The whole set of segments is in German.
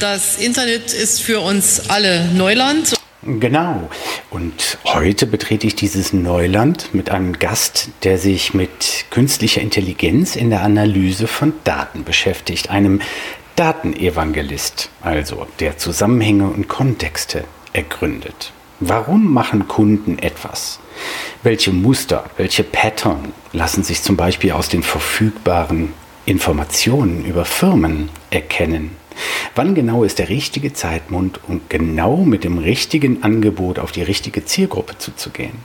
Das Internet ist für uns alle Neuland. Genau. Und heute betrete ich dieses Neuland mit einem Gast, der sich mit künstlicher Intelligenz in der Analyse von Daten beschäftigt, einem Datenevangelist, also der Zusammenhänge und Kontexte ergründet. Warum machen Kunden etwas? Welche Muster, welche Pattern lassen sich zum Beispiel aus den verfügbaren Informationen über Firmen erkennen? Wann genau ist der richtige Zeitpunkt, um genau mit dem richtigen Angebot auf die richtige Zielgruppe zuzugehen?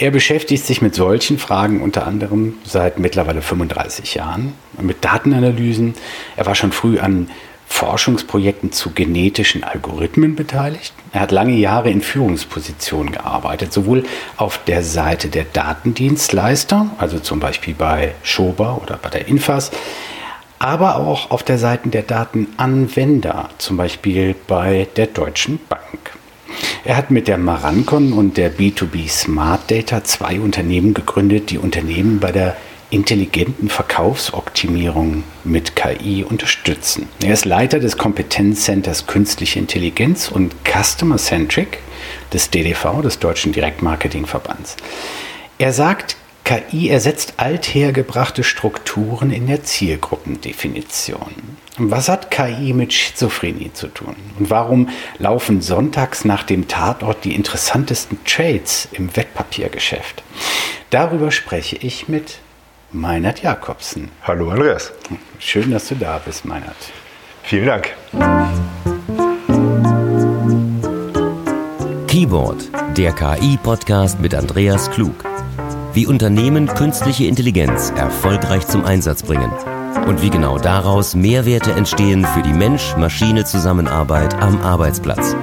Er beschäftigt sich mit solchen Fragen unter anderem seit mittlerweile 35 Jahren, mit Datenanalysen. Er war schon früh an Forschungsprojekten zu genetischen Algorithmen beteiligt. Er hat lange Jahre in Führungspositionen gearbeitet, sowohl auf der Seite der Datendienstleister, also zum Beispiel bei Schober oder bei der Infas, aber auch auf der Seite der Datenanwender, zum Beispiel bei der Deutschen Bank. Er hat mit der Marancon und der B2B Smart Data zwei Unternehmen gegründet, die Unternehmen bei der intelligenten Verkaufsoptimierung mit KI unterstützen. Er ist Leiter des Kompetenzcenters Künstliche Intelligenz und Customer Centric des DDV, des Deutschen Direktmarketingverbands. Er sagt, KI ersetzt althergebrachte Strukturen in der Zielgruppendefinition. Was hat KI mit Schizophrenie zu tun? Und warum laufen sonntags nach dem Tatort die interessantesten Trades im Wettpapiergeschäft? Darüber spreche ich mit Meinert Jakobsen. Hallo Andreas. Schön, dass du da bist, Meinert. Vielen Dank. Keyboard, der KI-Podcast mit Andreas Klug wie Unternehmen künstliche Intelligenz erfolgreich zum Einsatz bringen und wie genau daraus Mehrwerte entstehen für die Mensch-Maschine-Zusammenarbeit am Arbeitsplatz.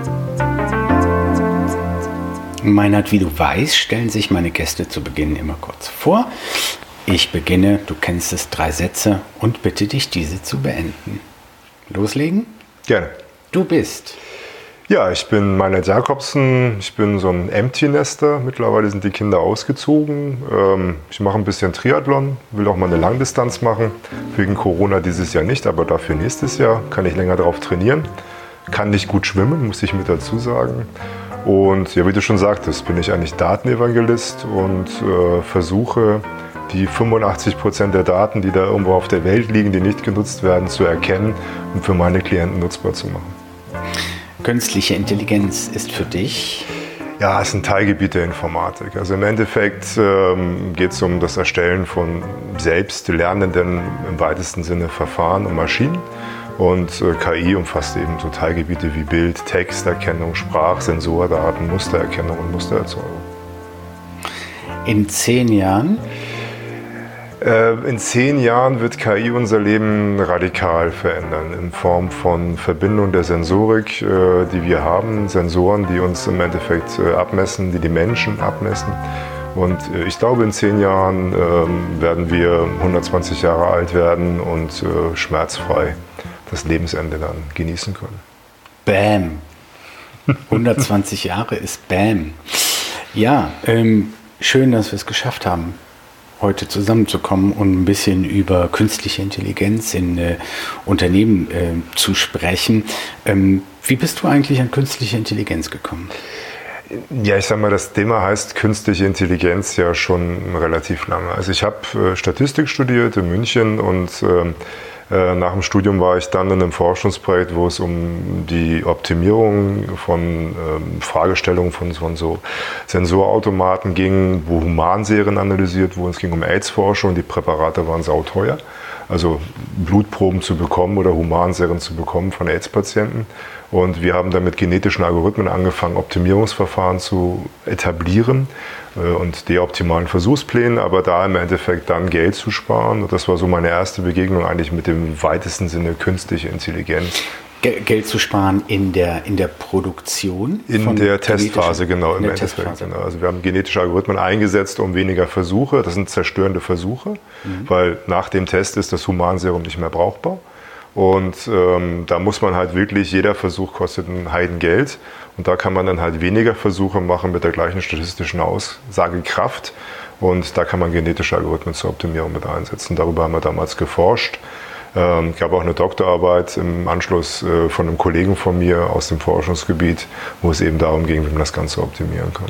Meinert, wie du weißt, stellen sich meine Gäste zu Beginn immer kurz vor. Ich beginne, du kennst es, drei Sätze und bitte dich, diese zu beenden. Loslegen? Gerne. Du bist ja, ich bin Meinert Jakobsen. Ich bin so ein Empty-Nester. Mittlerweile sind die Kinder ausgezogen. Ähm, ich mache ein bisschen Triathlon, will auch mal eine Langdistanz machen. Wegen Corona dieses Jahr nicht, aber dafür nächstes Jahr kann ich länger darauf trainieren. Kann nicht gut schwimmen, muss ich mit dazu sagen. Und ja, wie du schon sagtest, bin ich eigentlich Datenevangelist und äh, versuche, die 85 Prozent der Daten, die da irgendwo auf der Welt liegen, die nicht genutzt werden, zu erkennen und für meine Klienten nutzbar zu machen. Künstliche Intelligenz ist für dich? Ja, es ist ein Teilgebiet der Informatik. Also im Endeffekt ähm, geht es um das Erstellen von selbst lernenden, im weitesten Sinne Verfahren und Maschinen. Und äh, KI umfasst eben so Teilgebiete wie Bild, Texterkennung, Sprach, Sensordaten, Mustererkennung und Mustererzeugung. In zehn Jahren in zehn Jahren wird KI unser Leben radikal verändern in Form von Verbindung der Sensorik, äh, die wir haben, Sensoren, die uns im Endeffekt äh, abmessen, die die Menschen abmessen. Und ich glaube, in zehn Jahren ähm, werden wir 120 Jahre alt werden und schmerzfrei das Lebensende dann genießen können. Bam. 120 Jahre ist Bam. Ja, ähm, schön, dass wir es geschafft haben heute zusammenzukommen und ein bisschen über künstliche Intelligenz in äh, Unternehmen äh, zu sprechen. Ähm, wie bist du eigentlich an künstliche Intelligenz gekommen? Ja, ich sag mal, das Thema heißt künstliche Intelligenz ja schon relativ lange. Also ich habe äh, Statistik studiert in München und ähm, äh, nach dem Studium war ich dann in einem Forschungsprojekt, wo es um die Optimierung von ähm, Fragestellungen von, von, so Sensorautomaten ging, wo Humanserien analysiert wurden. Es ging um AIDS-Forschung, die Präparate waren sauteuer. Also Blutproben zu bekommen oder Humanserien zu bekommen von AIDS-Patienten. Und wir haben dann mit genetischen Algorithmen angefangen, Optimierungsverfahren zu etablieren äh, und die optimalen Versuchspläne, aber da im Endeffekt dann Geld zu sparen. Und das war so meine erste Begegnung eigentlich mit dem weitesten Sinne künstliche Intelligenz. Geld zu sparen in der, in der Produktion? In der Testphase, genau, im Endeffekt. Genau. Also wir haben genetische Algorithmen eingesetzt, um weniger Versuche, das sind zerstörende Versuche, mhm. weil nach dem Test ist das Humanserum nicht mehr brauchbar. Und ähm, da muss man halt wirklich, jeder Versuch kostet ein Heidengeld. Und da kann man dann halt weniger Versuche machen mit der gleichen statistischen Aussagekraft. Und da kann man genetische Algorithmen zur Optimierung mit einsetzen. Darüber haben wir damals geforscht. Ähm, gab auch eine Doktorarbeit im Anschluss äh, von einem Kollegen von mir aus dem Forschungsgebiet, wo es eben darum ging, wie man das Ganze optimieren kann.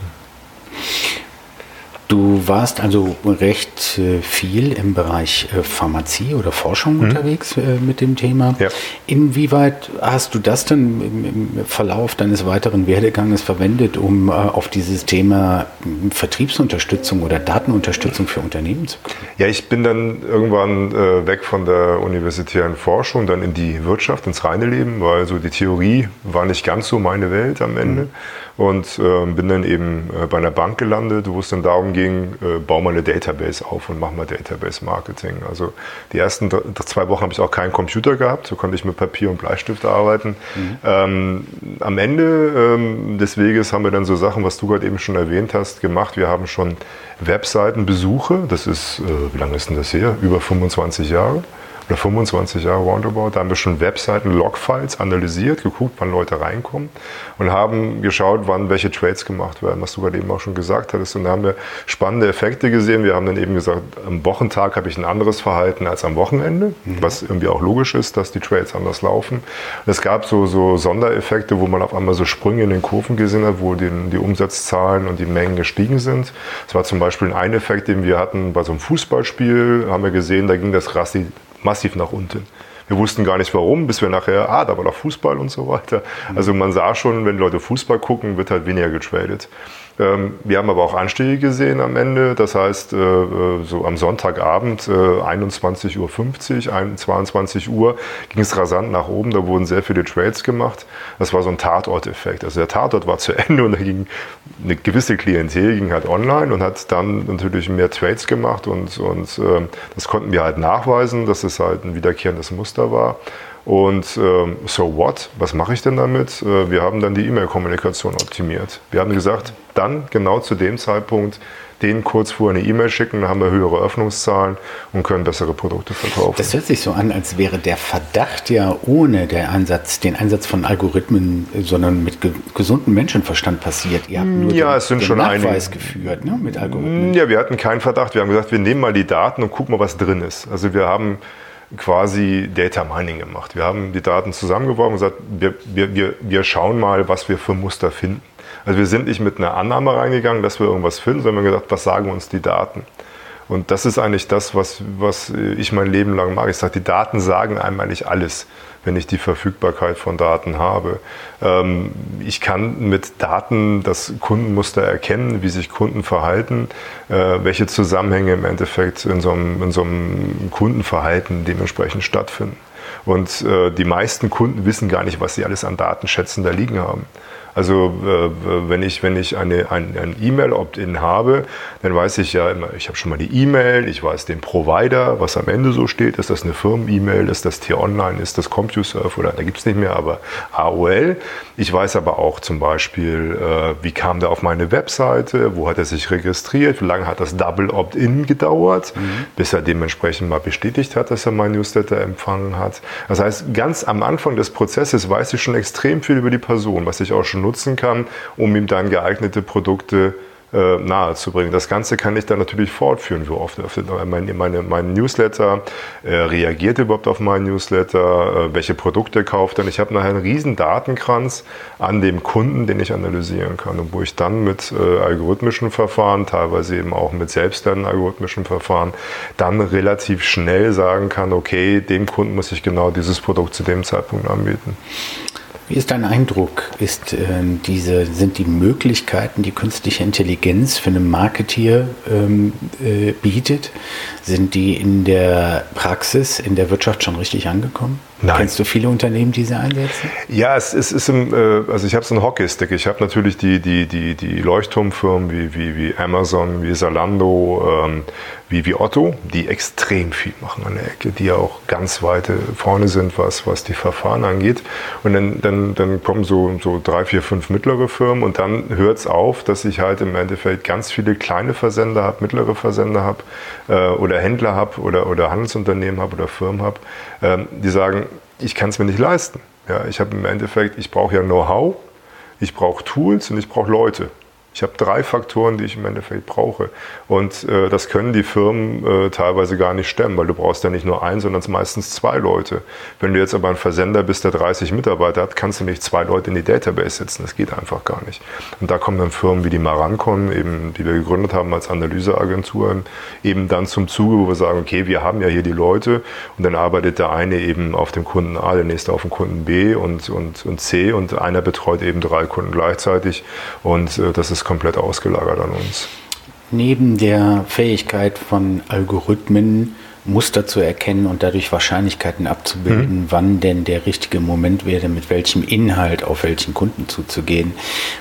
Du warst also recht äh, viel im Bereich äh, Pharmazie oder Forschung mhm. unterwegs äh, mit dem Thema. Ja. Inwieweit hast du das dann im, Verlauf deines weiteren Werdeganges verwendet, um auf dieses Thema Vertriebsunterstützung oder Datenunterstützung für Unternehmen zu kommen? Ja, ich bin dann irgendwann weg von der universitären Forschung, dann in die Wirtschaft, ins reine Leben, weil so die Theorie war nicht ganz so meine Welt am Ende. Mhm und äh, bin dann eben äh, bei einer Bank gelandet, wo es dann darum ging, äh, bau mal eine Database auf und mach mal Database Marketing. Also die ersten zwei Wochen habe ich auch keinen Computer gehabt, so konnte ich mit Papier und Bleistift arbeiten. Mhm. Ähm, am Ende ähm, des Weges haben wir dann so Sachen, was du gerade eben schon erwähnt hast, gemacht. Wir haben schon Webseitenbesuche, das ist, äh, wie lange ist denn das her? Über 25 Jahre oder 25 Jahre roundabout. Da haben wir schon Webseiten, Logfiles analysiert, geguckt, wann Leute reinkommen und haben geschaut, wann welche Trades gemacht werden, was du gerade eben auch schon gesagt hattest. Und da haben wir spannende Effekte gesehen. Wir haben dann eben gesagt, am Wochentag habe ich ein anderes Verhalten als am Wochenende, mhm. was irgendwie auch logisch ist, dass die Trades anders laufen. Und es gab so, so Sondereffekte, wo man auf einmal so Sprünge in den Kurven gesehen hat, wo die, die Umsatzzahlen und die Mengen gestiegen sind. Das war zum Beispiel ein Effekt, den wir hatten bei so einem Fußballspiel, haben wir gesehen, da ging das Rassi massiv nach unten. Wir wussten gar nicht warum, bis wir nachher, ah, da war doch Fußball und so weiter. Also man sah schon, wenn Leute Fußball gucken, wird halt weniger getradet. Ähm, wir haben aber auch Anstiege gesehen am Ende. Das heißt, äh, äh, so am Sonntagabend, 21.50 äh, Uhr, 22 Uhr, ging es rasant nach oben. Da wurden sehr viele Trades gemacht. Das war so ein Tatort-Effekt. Also der Tatort war zu Ende und da ging eine gewisse Klientel ging halt online und hat dann natürlich mehr Trades gemacht und, und das konnten wir halt nachweisen, dass es halt ein wiederkehrendes Muster war. Und ähm, so what? Was mache ich denn damit? Äh, wir haben dann die E-Mail-Kommunikation optimiert. Wir haben gesagt, dann genau zu dem Zeitpunkt denen kurz vorher eine E-Mail schicken, dann haben wir höhere Öffnungszahlen und können bessere Produkte verkaufen. Das hört sich so an, als wäre der Verdacht ja ohne der Einsatz, den Einsatz von Algorithmen, sondern mit ge gesundem Menschenverstand passiert. Ihr habt nur ja, den, es sind den schon Nachweis einige, geführt ne, mit Algorithmen. Ja, wir hatten keinen Verdacht. Wir haben gesagt, wir nehmen mal die Daten und gucken mal, was drin ist. Also wir haben quasi Data Mining gemacht. Wir haben die Daten zusammengeworfen und gesagt, wir, wir, wir, schauen mal, was wir für Muster finden. Also wir sind nicht mit einer Annahme reingegangen, dass wir irgendwas finden, sondern wir haben gesagt, was sagen uns die Daten? Und das ist eigentlich das, was, was ich mein Leben lang mag. Ich sage, die Daten sagen einem eigentlich alles wenn ich die Verfügbarkeit von Daten habe. Ähm, ich kann mit Daten das Kundenmuster erkennen, wie sich Kunden verhalten, äh, welche Zusammenhänge im Endeffekt in so einem, in so einem Kundenverhalten dementsprechend stattfinden. Und äh, die meisten Kunden wissen gar nicht, was sie alles an Datenschätzen da liegen haben. Also äh, wenn ich, wenn ich eine, ein, ein E-Mail-Opt-in habe, dann weiß ich ja immer, ich habe schon mal die E-Mail, ich weiß den Provider, was am Ende so steht, ist das eine Firmen-E-Mail, ist das T-Online, ist das CompuServe? Oder da gibt es nicht mehr, aber AOL. Ich weiß aber auch zum Beispiel, äh, wie kam der auf meine Webseite, wo hat er sich registriert, wie lange hat das Double Opt-in gedauert, mhm. bis er dementsprechend mal bestätigt hat, dass er mein Newsletter empfangen hat. Das heißt, ganz am Anfang des Prozesses weiß ich schon extrem viel über die Person, was ich auch schon nutzen kann, um ihm dann geeignete Produkte äh, nahezubringen. Das Ganze kann ich dann natürlich fortführen. Wie oft mein, meine, mein Newsletter äh, reagiert überhaupt auf meinen Newsletter, äh, welche Produkte kauft er. Ich habe nachher einen riesen Datenkranz an dem Kunden, den ich analysieren kann und wo ich dann mit äh, algorithmischen Verfahren, teilweise eben auch mit selbstlernenden algorithmischen Verfahren, dann relativ schnell sagen kann, okay, dem Kunden muss ich genau dieses Produkt zu dem Zeitpunkt anbieten. Wie ist dein Eindruck? Ist, äh, diese, sind die Möglichkeiten, die künstliche Intelligenz für einen Marketeer ähm, äh, bietet, sind die in der Praxis, in der Wirtschaft schon richtig angekommen? Nein. Kennst du viele Unternehmen, die sie einsetzen? Ja, es, es ist im, äh, also ich habe so einen Hockeystick. Ich habe natürlich die, die, die, die Leuchtturmfirmen wie, wie, wie Amazon, wie Zalando, ähm, wie, wie Otto, die extrem viel machen an der Ecke, die ja auch ganz weit vorne sind, was, was die Verfahren angeht. Und dann, dann, dann kommen so, so drei, vier, fünf mittlere Firmen und dann hört es auf, dass ich halt im Endeffekt ganz viele kleine Versender habe, mittlere Versender habe äh, oder Händler habe oder, oder Handelsunternehmen habe oder Firmen habe, ähm, die sagen, ich kann es mir nicht leisten. Ja, ich habe im Endeffekt, ich brauche ja Know-how, ich brauche Tools und ich brauche Leute. Ich habe drei Faktoren, die ich im Endeffekt brauche. Und äh, das können die Firmen äh, teilweise gar nicht stemmen, weil du brauchst ja nicht nur einen, sondern meistens zwei Leute. Wenn du jetzt aber ein Versender bist, der 30 Mitarbeiter hat, kannst du nicht zwei Leute in die Database setzen. Das geht einfach gar nicht. Und da kommen dann Firmen wie die Marancon, eben, die wir gegründet haben als Analyseagentur, eben dann zum Zuge, wo wir sagen, okay, wir haben ja hier die Leute und dann arbeitet der eine eben auf dem Kunden A, der nächste auf dem Kunden B und, und, und C und einer betreut eben drei Kunden gleichzeitig und äh, das ist komplett ausgelagert an uns. Neben der Fähigkeit von Algorithmen Muster zu erkennen und dadurch Wahrscheinlichkeiten abzubilden, mhm. wann denn der richtige Moment wäre, mit welchem Inhalt auf welchen Kunden zuzugehen.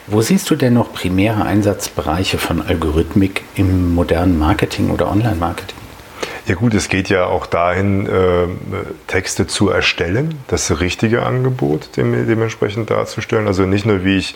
Wo siehst du denn noch primäre Einsatzbereiche von Algorithmik im modernen Marketing oder Online-Marketing? Ja gut, es geht ja auch dahin, äh, Texte zu erstellen, das richtige Angebot dem, dementsprechend darzustellen. Also nicht nur, wie ich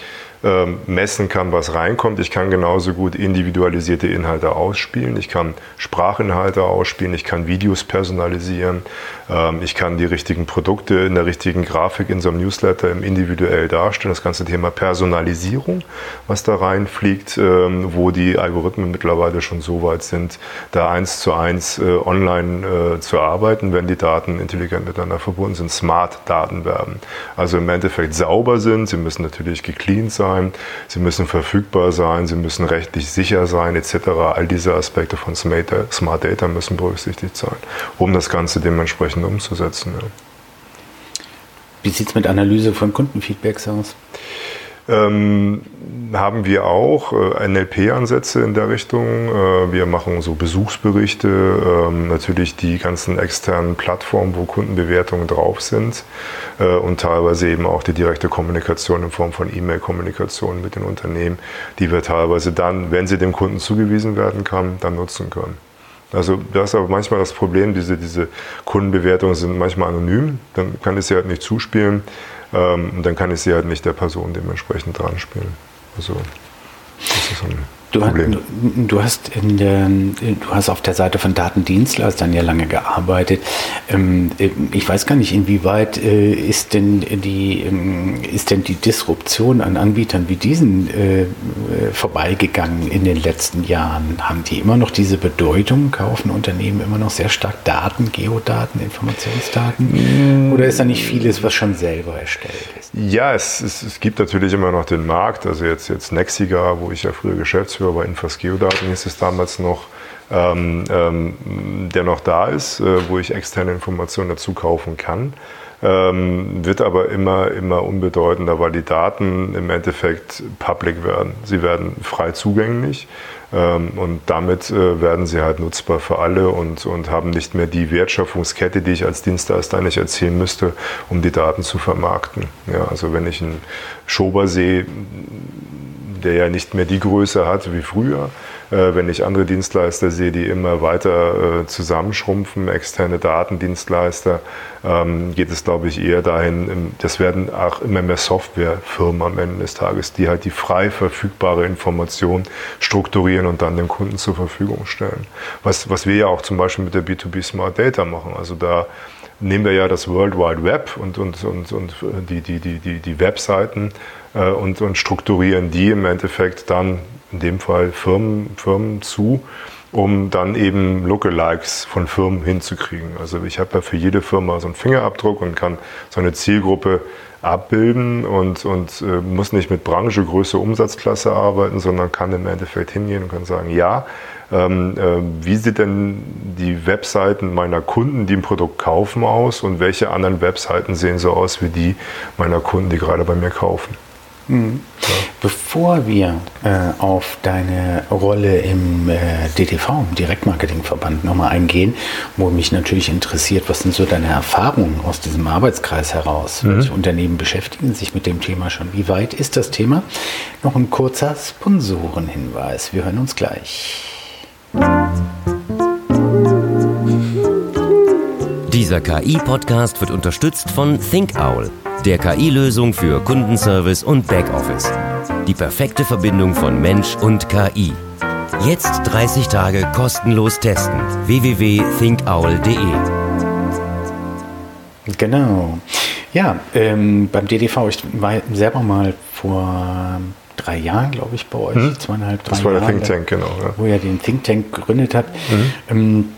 messen kann, was reinkommt. Ich kann genauso gut individualisierte Inhalte ausspielen. Ich kann Sprachinhalte ausspielen. Ich kann Videos personalisieren. Ähm, ich kann die richtigen Produkte in der richtigen Grafik in so einem Newsletter individuell darstellen. Das ganze Thema Personalisierung, was da reinfliegt, ähm, wo die Algorithmen mittlerweile schon so weit sind, da eins zu eins äh, online äh, zu arbeiten, wenn die Daten intelligent miteinander verbunden sind, Smart-Daten werden. Also im Endeffekt sauber sind. Sie müssen natürlich gecleant sein sein, sie müssen verfügbar sein, sie müssen rechtlich sicher sein etc. All diese Aspekte von Smart Data müssen berücksichtigt sein, um das Ganze dementsprechend umzusetzen. Ja. Wie sieht es mit Analyse von Kundenfeedbacks aus? Ähm, haben wir auch äh, NLP-Ansätze in der Richtung. Äh, wir machen so Besuchsberichte, ähm, natürlich die ganzen externen Plattformen, wo Kundenbewertungen drauf sind äh, und teilweise eben auch die direkte Kommunikation in Form von E-Mail-Kommunikation mit den Unternehmen, die wir teilweise dann, wenn sie dem Kunden zugewiesen werden kann, dann nutzen können. Also da ist aber manchmal das Problem, diese, diese Kundenbewertungen sind manchmal anonym, dann kann ich sie halt nicht zuspielen. Ähm, und dann kann ich sie halt nicht der Person dementsprechend dran spielen. Also das ist ein Du, du, hast in der, du hast auf der Seite von Datendienstleistern ja lange gearbeitet. Ähm, ich weiß gar nicht, inwieweit äh, ist denn die, ähm, ist denn die Disruption an Anbietern wie diesen äh, vorbeigegangen in den letzten Jahren? Haben die immer noch diese Bedeutung? Kaufen Unternehmen immer noch sehr stark Daten, Geodaten, Informationsdaten? Oder ist da nicht vieles, was schon selber erstellt ist? Ja, es, es, es gibt natürlich immer noch den Markt. Also jetzt, jetzt Nexiga, wo ich ja früher Geschäftsführer bei Infas Geodaten hieß es damals noch, ähm, ähm, der noch da ist, äh, wo ich externe Informationen dazu kaufen kann. Ähm, wird aber immer, immer unbedeutender, weil die Daten im Endeffekt public werden. Sie werden frei zugänglich ähm, und damit äh, werden sie halt nutzbar für alle und, und haben nicht mehr die Wertschöpfungskette, die ich als Dienstleister eigentlich erzielen müsste, um die Daten zu vermarkten. Ja, also wenn ich einen Schober sehe, der ja nicht mehr die Größe hat wie früher. Äh, wenn ich andere Dienstleister sehe, die immer weiter äh, zusammenschrumpfen, externe Datendienstleister, ähm, geht es, glaube ich, eher dahin, das werden auch immer mehr Softwarefirmen am Ende des Tages, die halt die frei verfügbare Information strukturieren und dann dem Kunden zur Verfügung stellen. Was, was wir ja auch zum Beispiel mit der B2B Smart Data machen. Also da nehmen wir ja das World Wide Web und, und, und, und die, die, die, die, die Webseiten äh, und, und strukturieren die im Endeffekt dann in dem Fall Firmen, Firmen zu, um dann eben Lookalikes von Firmen hinzukriegen. Also ich habe ja für jede Firma so einen Fingerabdruck und kann so eine Zielgruppe abbilden und, und äh, muss nicht mit Branche, Größe, Umsatzklasse arbeiten, sondern kann im Endeffekt hingehen und kann sagen, ja, ähm, äh, wie sieht denn die Webseiten meiner Kunden, die ein Produkt kaufen, aus und welche anderen Webseiten sehen so aus wie die meiner Kunden, die gerade bei mir kaufen? Mhm. Ja. Bevor wir äh, auf deine Rolle im äh, DTV, im Direktmarketingverband, nochmal eingehen, wo mich natürlich interessiert, was sind so deine Erfahrungen aus diesem Arbeitskreis heraus? Mhm. Welche Unternehmen beschäftigen sich mit dem Thema schon? Wie weit ist das Thema? Noch ein kurzer Sponsorenhinweis. Wir hören uns gleich. Dieser KI-Podcast wird unterstützt von ThinkOwl der KI-Lösung für Kundenservice und Backoffice. Die perfekte Verbindung von Mensch und KI. Jetzt 30 Tage kostenlos testen. www.thinkowl.de Genau. Ja, ähm, beim DDV, ich war selber mal vor drei Jahren, glaube ich, bei euch, hm? zweieinhalb, drei Das war der Think Tank, genau. Ja. Wo er den Think Tank gegründet hat. Mhm. Ähm,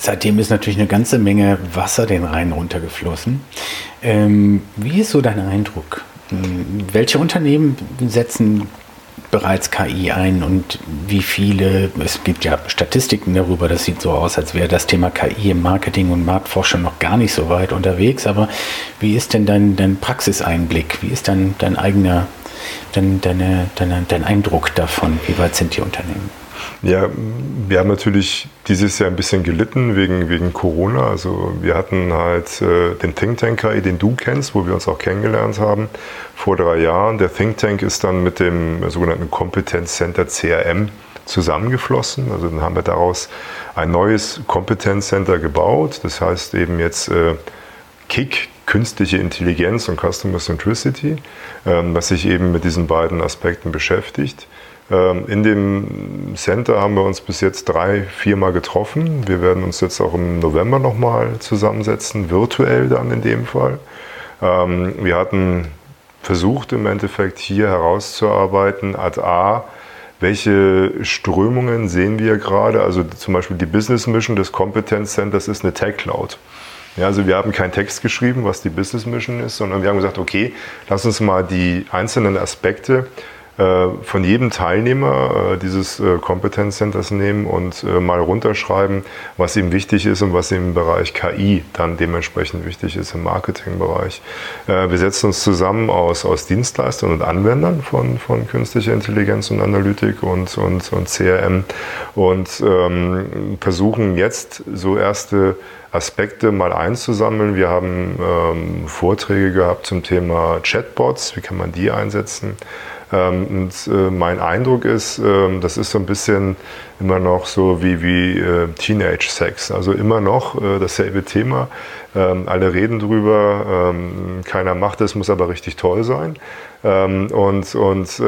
seitdem ist natürlich eine ganze Menge Wasser den Rhein runtergeflossen. Ähm, wie ist so dein Eindruck? Hm, welche Unternehmen setzen bereits KI ein und wie viele, es gibt ja Statistiken darüber, das sieht so aus, als wäre das Thema KI im Marketing und Marktforschung noch gar nicht so weit unterwegs, aber wie ist denn dein, dein Praxiseinblick, wie ist dein, dein eigener, dein, deine, deine, dein Eindruck davon, wie weit sind die Unternehmen? Ja, wir haben natürlich dieses Jahr ein bisschen gelitten wegen, wegen Corona. Also wir hatten halt äh, den Think Tank KI, den du kennst, wo wir uns auch kennengelernt haben vor drei Jahren. Der Think Tank ist dann mit dem sogenannten Kompetenz Center CRM zusammengeflossen. Also dann haben wir daraus ein neues Kompetenzcenter gebaut. Das heißt eben jetzt äh, KIC, künstliche Intelligenz und Customer Centricity, ähm, was sich eben mit diesen beiden Aspekten beschäftigt. Ähm, in dem Center haben wir uns bis jetzt drei, viermal getroffen. Wir werden uns jetzt auch im November nochmal zusammensetzen, virtuell dann in dem Fall. Ähm, wir hatten versucht im Endeffekt hier herauszuarbeiten, Ad A, welche Strömungen sehen wir gerade? Also zum Beispiel die Business Mission des Competence Centers ist eine Tech Cloud. Ja, also wir haben keinen Text geschrieben, was die Business Mission ist, sondern wir haben gesagt, okay, lass uns mal die einzelnen Aspekte von jedem Teilnehmer äh, dieses äh, Kompetenzcenters nehmen und mal runterschreiben, was ihm wichtig ist und was ihm im Bereich KI dann dementsprechend wichtig ist im Marketingbereich. Wir setzen uns zusammen aus, aus Dienstleistern und Anwendern von, von künstlicher Intelligenz und Analytik und, und, und CRM und ähm, versuchen jetzt so erste Aspekte mal einzusammeln. Wir haben ähm, Vorträge gehabt zum Thema Chatbots, wie kann man die einsetzen. Ähm, und äh, mein Eindruck ist, ähm, das ist so ein bisschen immer noch so wie, wie äh, Teenage-Sex. Also immer noch äh, dasselbe Thema. Ähm, alle reden drüber, keiner macht es, muss aber richtig toll sein. und und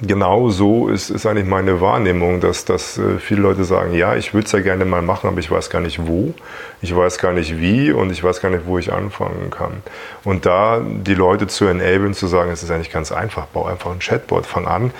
genau so ist, ist eigentlich meine Wahrnehmung, dass, dass viele Leute sagen, ja, ich würde es ja gerne mal machen, aber ich weiß gar nicht wo ich weiß gar nicht wie und ich weiß gar nicht, wo ich anfangen kann. Und da die Leute zu enablen, zu sagen, es ist eigentlich ganz einfach, bau einfach ein Chatbot, fang an,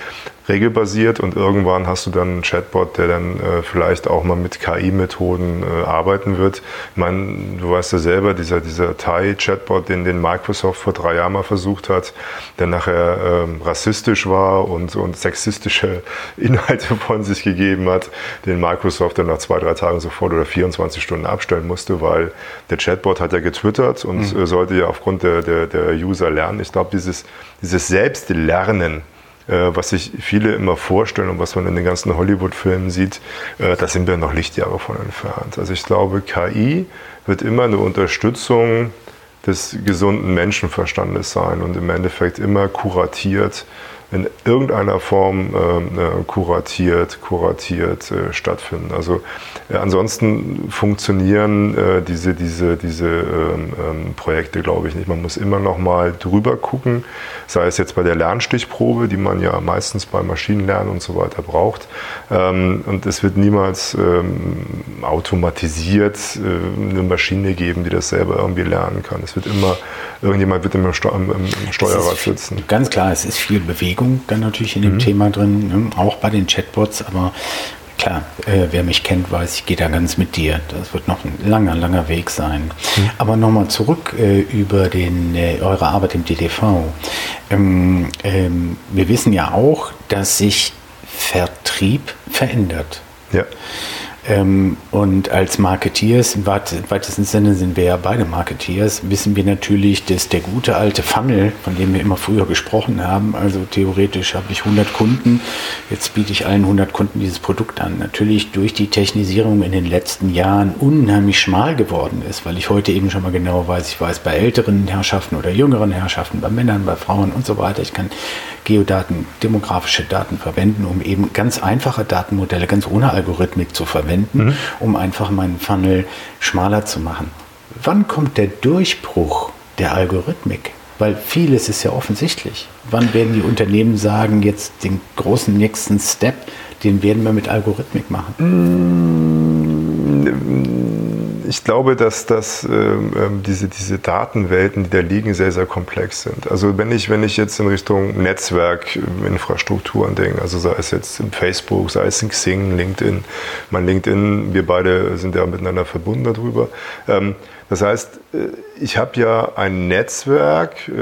regelbasiert und irgendwann hast du dann einen Chatbot, der dann äh, vielleicht auch mal mit KI-Methoden äh, arbeiten wird. Ich meine, du weißt ja selber, dieser, dieser Thai-Chatbot, den, den Microsoft vor drei Jahren mal versucht hat, der nachher ähm, rassistisch war und, und sexistische Inhalte von sich gegeben hat, den Microsoft dann nach zwei, drei Tagen sofort oder 24 Stunden abstellen musste, weil der Chatbot hat ja getwittert und mhm. Äh, sollte ja aufgrund der, der, der User lernen. Ich glaube, dieses, dieses Selbstlernen, was sich viele immer vorstellen und was man in den ganzen Hollywood-Filmen sieht, äh, da sind wir noch Lichtjahre von entfernt. Also ich glaube, KI wird immer eine Unterstützung des gesunden Menschenverstandes sein und im Endeffekt immer kuratiert in irgendeiner Form ähm, äh, kuratiert, kuratiert äh, stattfinden. Also äh, ansonsten funktionieren äh, diese, diese, diese ähm, ähm, Projekte, glaube ich, nicht. Man muss immer noch mal drüber gucken, sei es jetzt bei der Lernstichprobe, die man ja meistens bei Maschinenlernen und so weiter braucht. Ähm, und es wird niemals ähm, automatisiert äh, eine Maschine geben, die das selber irgendwie lernen kann. Es wird immer, irgendjemand wird immer im, im Steuerrad sitzen. Ganz klar, es ist viel Bewegung Bewegung dann natürlich in dem mhm. Thema drin, ne? auch bei den Chatbots, aber klar, äh, wer mich kennt, weiß, ich gehe da ganz mit dir. Das wird noch ein langer, langer Weg sein. Mhm. Aber nochmal zurück äh, über den, äh, eure Arbeit im DTV. Ähm, ähm, wir wissen ja auch, dass sich Vertrieb verändert. Ja. Ähm, und als Marketeers, im weitesten Sinne sind wir ja beide Marketeers, wissen wir natürlich, dass der gute alte Funnel, von dem wir immer früher gesprochen haben, also theoretisch habe ich 100 Kunden, jetzt biete ich allen 100 Kunden dieses Produkt an, natürlich durch die Technisierung in den letzten Jahren unheimlich schmal geworden ist, weil ich heute eben schon mal genau weiß, ich weiß bei älteren Herrschaften oder jüngeren Herrschaften, bei Männern, bei Frauen und so weiter, ich kann Geodaten, demografische Daten verwenden, um eben ganz einfache Datenmodelle ganz ohne Algorithmik zu verwenden, mhm. um einfach meinen Funnel schmaler zu machen. Wann kommt der Durchbruch der Algorithmik? Weil vieles ist ja offensichtlich. Wann werden die Unternehmen sagen, jetzt den großen nächsten Step, den werden wir mit Algorithmik machen? Ich glaube, dass, dass ähm, ähm, diese, diese Datenwelten, die da liegen, sehr, sehr komplex sind. Also wenn ich, wenn ich jetzt in Richtung Netzwerkinfrastrukturen denke, also sei es jetzt in Facebook, sei es in Xing, LinkedIn, mein LinkedIn, wir beide sind ja miteinander verbunden darüber. Ähm, das heißt, äh, ich habe ja ein Netzwerk, äh,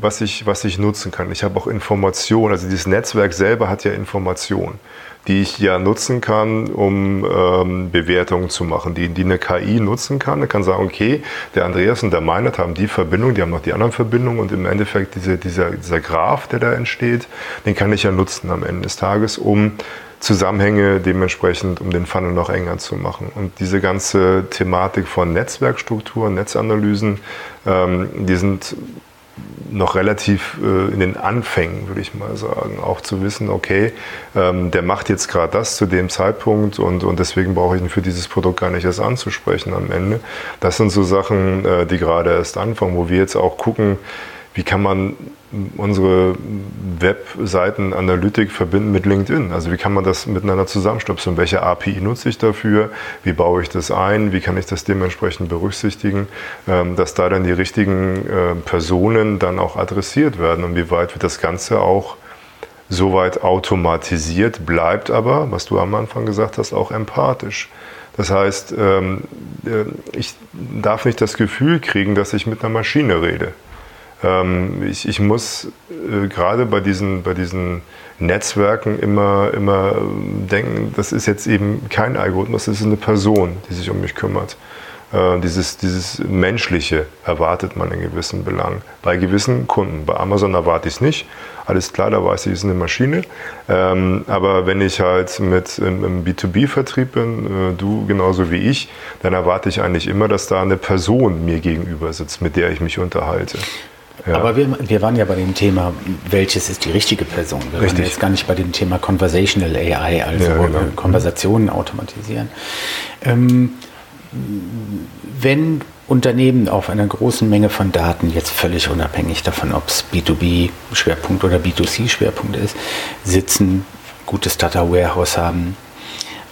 was ich, was ich nutzen kann. Ich habe auch Informationen. Also dieses Netzwerk selber hat ja Informationen die ich ja nutzen kann, um ähm, Bewertungen zu machen, die, die eine KI nutzen kann. Ich kann sagen, okay, der Andreas und der Meinert haben die Verbindung, die haben noch die anderen Verbindungen und im Endeffekt diese, dieser, dieser Graph, der da entsteht, den kann ich ja nutzen am Ende des Tages, um Zusammenhänge dementsprechend, um den Funnel noch enger zu machen. Und diese ganze Thematik von Netzwerkstrukturen, Netzanalysen, ähm, die sind noch relativ äh, in den Anfängen, würde ich mal sagen. Auch zu wissen, okay, ähm, der macht jetzt gerade das zu dem Zeitpunkt und, und deswegen brauche ich ihn für dieses Produkt gar nicht erst anzusprechen am Ende. Das sind so Sachen, äh, die gerade erst anfangen, wo wir jetzt auch gucken, wie kann man unsere Webseiten-Analytik verbinden mit LinkedIn? Also wie kann man das miteinander zusammenstöpseln? Welche API nutze ich dafür? Wie baue ich das ein? Wie kann ich das dementsprechend berücksichtigen, ähm, dass da dann die richtigen äh, Personen dann auch adressiert werden und wie weit wird das Ganze auch soweit automatisiert, bleibt aber, was du am Anfang gesagt hast, auch empathisch. Das heißt, ähm, äh, ich darf nicht das Gefühl kriegen, dass ich mit einer Maschine rede. Ähm, ich, ich, muss äh, gerade bei diesen, bei diesen Netzwerken immer, immer denken, das ist jetzt eben kein Algorithmus, das ist eine Person, die sich um mich kümmert. Äh, dieses, dieses Menschliche erwartet man in gewissen Belangen. Bei gewissen Kunden. Bei Amazon erwarte ich es nicht. Alles klar, da weiß ich, es ist eine Maschine. Ähm, aber wenn ich halt mit im, im B2B-Vertrieb bin, äh, du genauso wie ich, dann erwarte ich eigentlich immer, dass da eine Person mir gegenüber sitzt, mit der ich mich unterhalte. Ja. Aber wir, wir waren ja bei dem Thema, welches ist die richtige Person? Wir Richtig. waren jetzt gar nicht bei dem Thema Conversational AI, also ja, genau. Konversationen automatisieren. Ähm, wenn Unternehmen auf einer großen Menge von Daten, jetzt völlig unabhängig davon, ob es B2B-Schwerpunkt oder B2C-Schwerpunkt ist, sitzen, gutes Data Warehouse haben,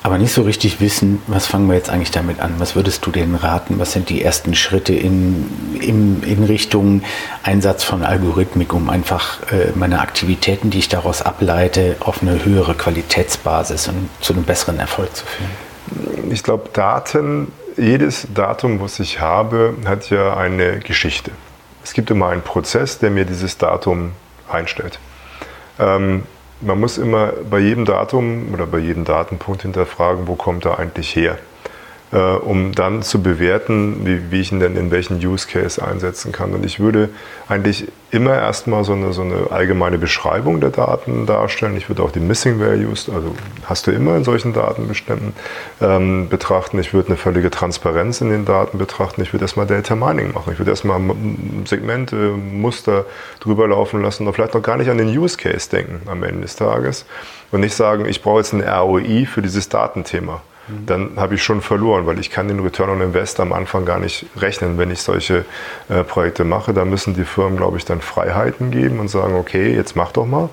aber nicht so richtig wissen, was fangen wir jetzt eigentlich damit an? Was würdest du denen raten? Was sind die ersten Schritte in, in, in Richtung Einsatz von Algorithmik, um einfach äh, meine Aktivitäten, die ich daraus ableite, auf eine höhere Qualitätsbasis und zu einem besseren Erfolg zu führen? Ich glaube, Daten, jedes Datum, was ich habe, hat ja eine Geschichte. Es gibt immer einen Prozess, der mir dieses Datum einstellt. Ähm, man muss immer bei jedem Datum oder bei jedem Datenpunkt hinterfragen, wo kommt er eigentlich her äh, um dann zu bewerten, wie, wie, ich ihn denn in welchen Use Case einsetzen kann. Und ich würde eigentlich immer erstmal so eine, so eine allgemeine Beschreibung der Daten darstellen. Ich würde auch die Missing Values, also hast du immer in solchen Datenbeständen, ähm, betrachten. Ich würde eine völlige Transparenz in den Daten betrachten. Ich würde erstmal Data Mining machen. Ich würde erstmal Segmente, Muster drüber laufen lassen und vielleicht noch gar nicht an den Use Case denken am Ende des Tages. Und nicht sagen, ich brauche jetzt ein ROI für dieses Datenthema dann habe ich schon verloren, weil ich kann den Return on Invest am Anfang gar nicht rechnen, wenn ich solche äh, Projekte mache. Da müssen die Firmen, glaube ich, dann Freiheiten geben und sagen, okay, jetzt mach doch mal.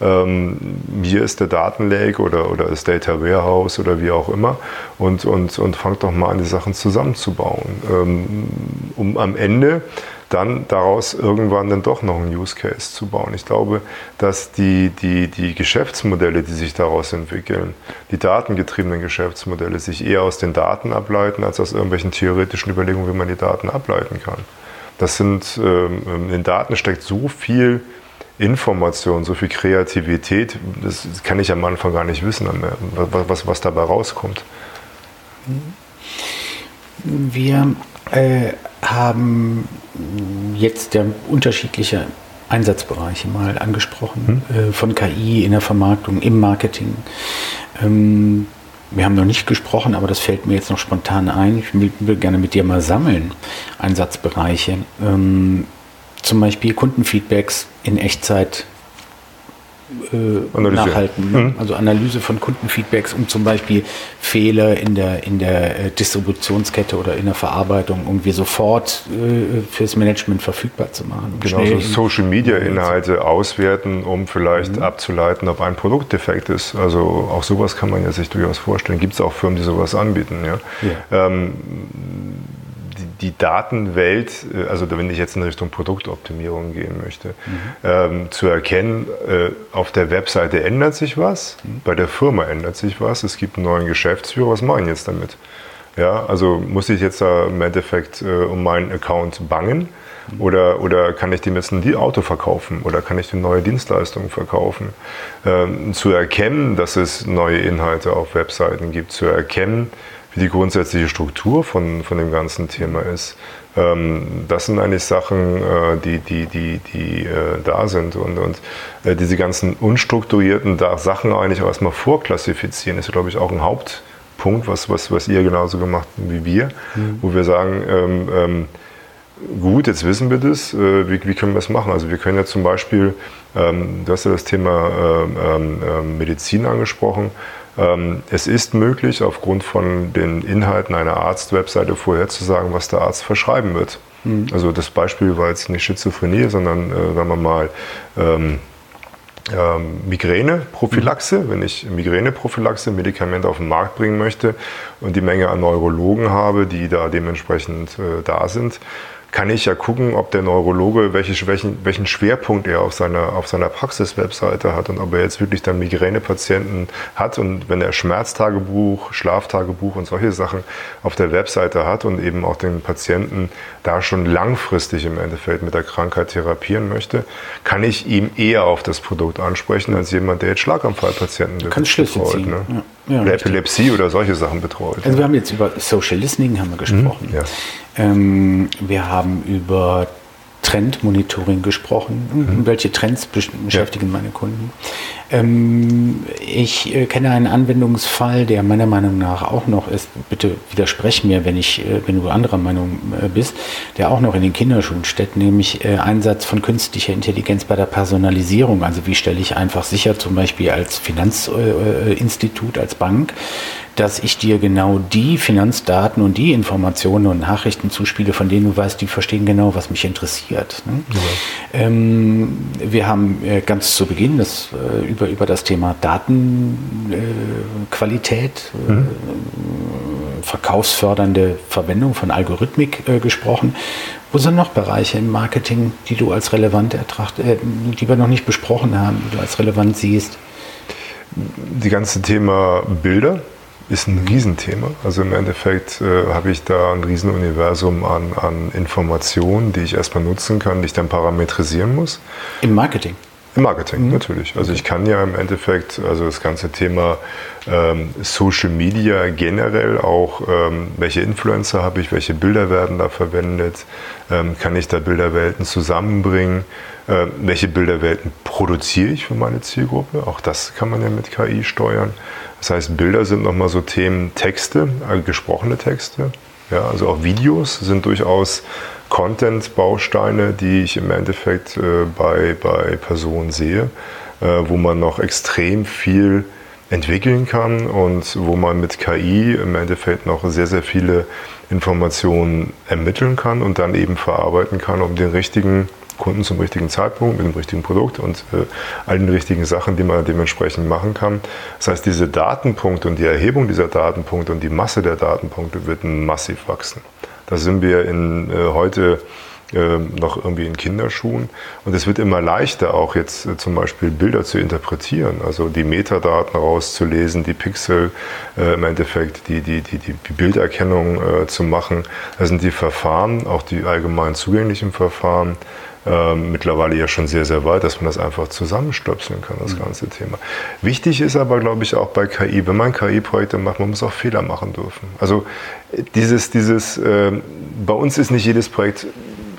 Ähm, hier ist der Datenlake oder, oder das Data Warehouse oder wie auch immer und, und, und fangt doch mal an, die Sachen zusammenzubauen, ähm, um am Ende dann daraus irgendwann dann doch noch einen Use Case zu bauen. Ich glaube, dass die, die, die Geschäftsmodelle, die sich daraus entwickeln, die datengetriebenen Geschäftsmodelle sich eher aus den Daten ableiten, als aus irgendwelchen theoretischen Überlegungen, wie man die Daten ableiten kann. Das sind, ähm, in den Daten steckt so viel Information, so viel Kreativität, das kann ich am Anfang gar nicht wissen, was, was, was dabei rauskommt. Wir äh, haben jetzt ja unterschiedliche Einsatzbereiche mal angesprochen, hm. äh, von KI in der Vermarktung, im Marketing. Ähm, wir haben noch nicht gesprochen, aber das fällt mir jetzt noch spontan ein. Ich will, will gerne mit dir mal sammeln, Einsatzbereiche. Ähm, zum Beispiel Kundenfeedbacks in Echtzeit äh, nachhalten. Mhm. Also Analyse von Kundenfeedbacks, um zum Beispiel Fehler in der, in der äh, Distributionskette oder in der Verarbeitung irgendwie sofort äh, fürs Management verfügbar zu machen. Genau, so Social Media Inhalte auswerten, um vielleicht mhm. abzuleiten, ob ein Produkt defekt ist. Also auch sowas kann man ja sich durchaus vorstellen. Gibt es auch Firmen, die sowas anbieten. Ja? ja. Ähm, die Datenwelt, äh, also wenn ich jetzt in Richtung Produktoptimierung gehen möchte, mhm. ähm, zu erkennen, äh, auf der Webseite ändert sich was, mhm. bei der Firma ändert sich was, es gibt einen neuen Geschäftsführer, was mache ich jetzt damit? Ja, also muss ich jetzt da im Endeffekt äh, um meinen Account bangen? Mhm. Oder, oder kann ich dem jetzt ein Auto verkaufen? Oder kann ich dem neue Dienstleistungen verkaufen? Ähm, zu erkennen, dass es neue Inhalte auf Webseiten gibt, zu erkennen, wie die grundsätzliche Struktur von, von dem ganzen Thema ist. Ähm, das sind eigentlich Sachen, äh, die, die, die, die äh, da sind. Und, und äh, diese ganzen unstrukturierten da Sachen eigentlich auch erstmal vorklassifizieren, ist, glaube ich, auch ein Hauptpunkt, was, was, was ihr genauso gemacht habt wie wir, mhm. wo wir sagen, ähm, ähm, gut, jetzt wissen wir das, äh, wie, wie, können wir das machen? Also wir können ja zum Beispiel, ähm, du hast ja das Thema ähm, ähm, Medizin angesprochen, es ist möglich, aufgrund von den Inhalten einer Arztwebseite vorherzusagen, was der Arzt verschreiben wird. Mhm. Also das Beispiel war jetzt nicht Schizophrenie, sondern äh, sagen wir mal ähm, ähm, Migräneprophylaxe, mhm. wenn ich Migräneprophylaxe Medikamente auf den Markt bringen möchte und die Menge an Neurologen habe, die da dementsprechend äh, da sind, kann ich ja gucken, ob der Neurologe welche, welchen, welchen Schwerpunkt er auf seiner, auf seiner Praxis-Webseite hat und ob er jetzt wirklich dann Migränepatienten hat und wenn er Schmerztagebuch, Schlaftagebuch und solche Sachen auf der Webseite hat und eben auch den Patienten da schon langfristig im Endeffekt mit der Krankheit therapieren möchte, kann ich ihm eher auf das Produkt ansprechen als jemand, der jetzt Schlaganfallpatienten betreut. Ne? Ja. Ja, oder Epilepsie oder solche Sachen betreut. Also wir haben jetzt über Social Listening haben wir gesprochen. Mhm, ja. Ähm, wir haben über Trendmonitoring gesprochen. Mhm. Welche Trends beschäftigen ja. meine Kunden? Ähm, ich äh, kenne einen Anwendungsfall, der meiner Meinung nach auch noch ist, bitte widersprech mir, wenn, ich, äh, wenn du anderer Meinung äh, bist, der auch noch in den Kinderschuhen steht, nämlich äh, Einsatz von künstlicher Intelligenz bei der Personalisierung. Also wie stelle ich einfach sicher, zum Beispiel als Finanzinstitut, äh, als Bank, dass ich dir genau die Finanzdaten und die Informationen und Nachrichten zuspiele, von denen du weißt, die verstehen genau, was mich interessiert. Ne? Ja. Ähm, wir haben äh, ganz zu Beginn das, äh, über, über das Thema Datenqualität, äh, mhm. verkaufsfördernde Verwendung von Algorithmik äh, gesprochen. Wo sind noch Bereiche im Marketing, die du als relevant ertracht, äh, die wir noch nicht besprochen haben, die du als relevant siehst? Die ganze Thema Bilder ist ein Riesenthema. Also im Endeffekt äh, habe ich da ein Riesenuniversum an, an Informationen, die ich erstmal nutzen kann, die ich dann parametrisieren muss. Im Marketing? Im Marketing, mhm. natürlich. Also ich kann ja im Endeffekt, also das ganze Thema ähm, Social Media generell auch, ähm, welche Influencer habe ich, welche Bilder werden da verwendet, ähm, kann ich da Bilderwelten zusammenbringen, ähm, welche Bilderwelten produziere ich für meine Zielgruppe, auch das kann man ja mit KI steuern. Das heißt, Bilder sind nochmal so Themen, Texte, äh, gesprochene Texte. Ja, also auch Videos sind durchaus Content-Bausteine, die ich im Endeffekt äh, bei, bei Personen sehe, äh, wo man noch extrem viel entwickeln kann und wo man mit KI im Endeffekt noch sehr, sehr viele Informationen ermitteln kann und dann eben verarbeiten kann, um den richtigen Kunden zum richtigen Zeitpunkt, mit dem richtigen Produkt und äh, all den richtigen Sachen, die man dementsprechend machen kann. Das heißt, diese Datenpunkte und die Erhebung dieser Datenpunkte und die Masse der Datenpunkte wird massiv wachsen. Da sind wir in, äh, heute äh, noch irgendwie in Kinderschuhen. Und es wird immer leichter, auch jetzt äh, zum Beispiel Bilder zu interpretieren, also die Metadaten rauszulesen, die Pixel äh, im Endeffekt, die, die, die, die Bilderkennung äh, zu machen. Das sind die Verfahren, auch die allgemein zugänglichen Verfahren, ähm, mittlerweile ja schon sehr, sehr weit, dass man das einfach zusammenstöpseln kann, das mhm. ganze Thema. Wichtig ist aber, glaube ich, auch bei KI, wenn man KI-Projekte macht, man muss auch Fehler machen dürfen. Also dieses, dieses, äh, bei uns ist nicht jedes Projekt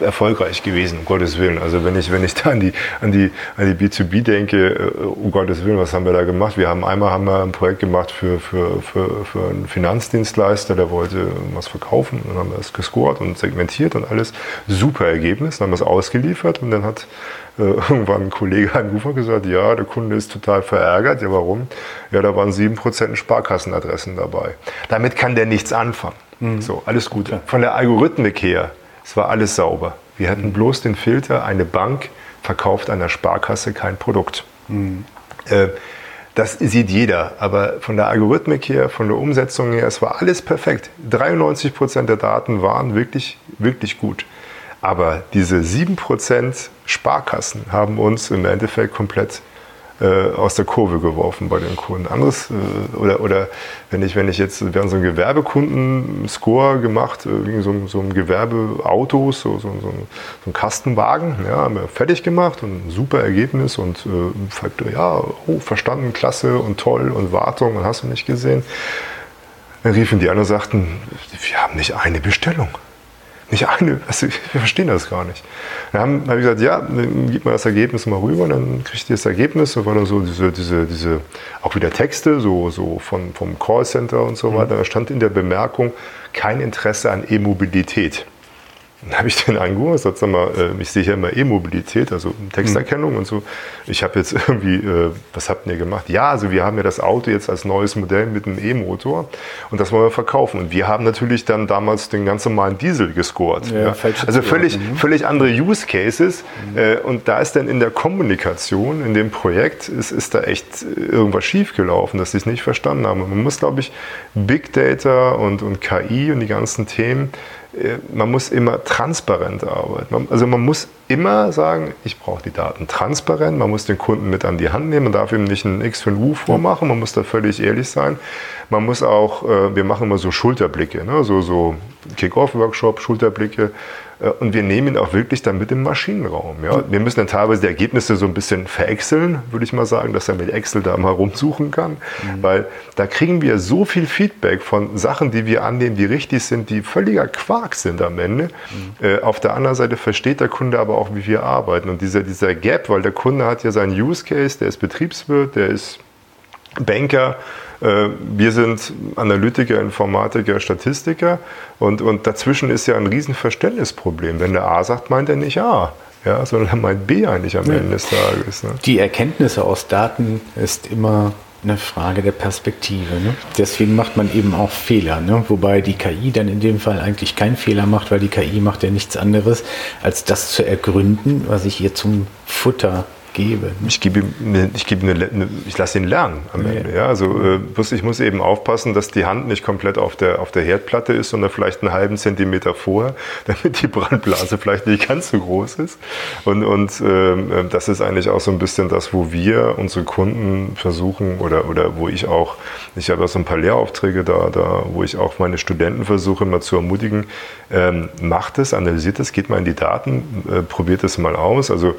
erfolgreich gewesen, um Gottes Willen. Also wenn ich, wenn ich da an die, an die, an die B2B denke, äh, um Gottes Willen, was haben wir da gemacht? Wir haben einmal haben wir ein Projekt gemacht für, für, für, für einen Finanzdienstleister, der wollte was verkaufen. Dann haben wir es gescored und segmentiert und alles. Super Ergebnis. Dann haben wir es ausgeliefert und dann hat äh, irgendwann ein Kollege angerufen und gesagt, ja, der Kunde ist total verärgert. Ja, warum? Ja, da waren 7% Sparkassenadressen dabei. Damit kann der nichts anfangen. Mhm. So, alles gut. Von der Algorithmik her, es war alles sauber. Wir hatten bloß den Filter, eine Bank verkauft einer Sparkasse kein Produkt. Mhm. Äh, das sieht jeder, aber von der Algorithmik her, von der Umsetzung her, es war alles perfekt. 93% der Daten waren wirklich, wirklich gut. Aber diese 7% Sparkassen haben uns im Endeffekt komplett äh, aus der Kurve geworfen bei den Kunden. Anderes, äh, oder, oder wenn ich, wenn ich jetzt, wir haben so einen Gewerbekunden-Score gemacht, äh, wegen so, so einem Gewerbeautos, so, so, so, so ein Kastenwagen, ja, haben wir fertig gemacht und ein super Ergebnis und äh, ja, oh, verstanden, klasse und toll und Wartung und hast du nicht gesehen. Dann riefen die an und sagten, wir haben nicht eine Bestellung. Nicht eine, also wir verstehen das gar nicht. Dann habe ich gesagt, ja, dann gib mal das Ergebnis mal rüber, und dann kriegt ihr das Ergebnis. Da war da so diese, diese, diese, auch wieder Texte, so, so von, vom Callcenter und so mhm. weiter. Da stand in der Bemerkung, kein Interesse an E-Mobilität. Dann habe ich den angerufen und sag mal, äh, ich sehe hier immer E-Mobilität, also Texterkennung und so. Ich habe jetzt irgendwie, äh, was habt ihr gemacht? Ja, also wir haben ja das Auto jetzt als neues Modell mit einem E-Motor und das wollen wir verkaufen. Und wir haben natürlich dann damals den ganz normalen Diesel gescored. Ja, ja. Also völlig, mhm. völlig andere Use Cases. Mhm. Und da ist dann in der Kommunikation, in dem Projekt, ist, ist da echt irgendwas schiefgelaufen, dass sie es nicht verstanden haben. Und man muss, glaube ich, Big Data und, und KI und die ganzen Themen man muss immer transparent arbeiten. Also man muss immer sagen, ich brauche die Daten transparent, man muss den Kunden mit an die Hand nehmen, man darf ihm nicht ein X für ein U vormachen, man muss da völlig ehrlich sein. Man muss auch, äh, wir machen immer so Schulterblicke, ne? so, so Kick-Off-Workshop, Schulterblicke, äh, und wir nehmen ihn auch wirklich dann mit im Maschinenraum. Ja? Wir müssen dann teilweise die Ergebnisse so ein bisschen veräxeln, würde ich mal sagen, dass er mit Excel da mal rumsuchen kann. Mhm. Weil da kriegen wir so viel Feedback von Sachen, die wir annehmen, die richtig sind, die völliger Quark sind am Ende. Mhm. Äh, auf der anderen Seite versteht der Kunde aber auch, wie wir arbeiten. Und dieser, dieser Gap, weil der Kunde hat ja seinen Use Case, der ist Betriebswirt, der ist Banker, äh, wir sind Analytiker, Informatiker, Statistiker und, und dazwischen ist ja ein Riesenverständnisproblem. Wenn der A sagt, meint er nicht A. Ja, sondern er meint B eigentlich am ja. Ende des Tages. Ne? Die Erkenntnisse aus Daten ist immer eine Frage der Perspektive. Ne? Deswegen macht man eben auch Fehler. Ne? Wobei die KI dann in dem Fall eigentlich keinen Fehler macht, weil die KI macht ja nichts anderes, als das zu ergründen, was ich ihr zum Futter gebe. Ich gebe ihm, ich gebe eine, eine, ich lasse ihn lernen am ja. Ende. Ja, also äh, ich muss eben aufpassen, dass die Hand nicht komplett auf der, auf der Herdplatte ist, sondern vielleicht einen halben Zentimeter vorher, damit die Brandblase vielleicht nicht ganz so groß ist. Und, und ähm, äh, das ist eigentlich auch so ein bisschen das, wo wir unsere Kunden versuchen oder, oder wo ich auch, ich habe auch so ein paar Lehraufträge da, da, wo ich auch meine Studenten versuche mal zu ermutigen, ähm, macht es, analysiert es, geht mal in die Daten, äh, probiert es mal aus. Also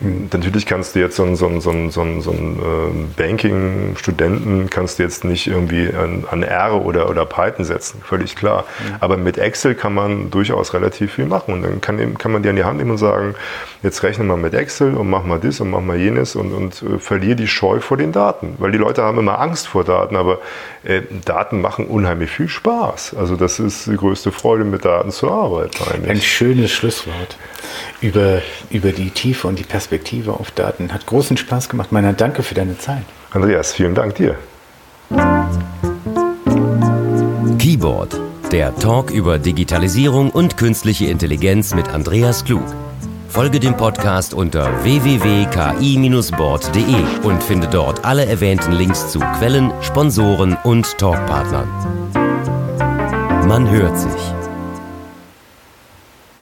Natürlich kannst du jetzt so einen, so einen, so einen, so einen, so einen äh, Banking-Studenten kannst du jetzt nicht irgendwie an, an R oder, oder Python setzen, völlig klar. Mhm. Aber mit Excel kann man durchaus relativ viel machen. Und dann kann, kann man dir an die Hand nehmen und sagen, jetzt rechne mal mit Excel und mach mal das und mach mal jenes und, und äh, verliere die Scheu vor den Daten. Weil die Leute haben immer Angst vor Daten, aber äh, Daten machen unheimlich viel Spaß. Also das ist die größte Freude, mit Daten zu arbeiten. Eigentlich. Ein schönes Schlusswort über, über die Tiefe und die Perspektive auf Daten. Hat großen Spaß gemacht. Meiner danke für deine Zeit. Andreas, vielen Dank dir. Keyboard, der Talk über Digitalisierung und künstliche Intelligenz mit Andreas Klug. Folge dem Podcast unter www.ki-board.de und finde dort alle erwähnten Links zu Quellen, Sponsoren und Talkpartnern. Man hört sich.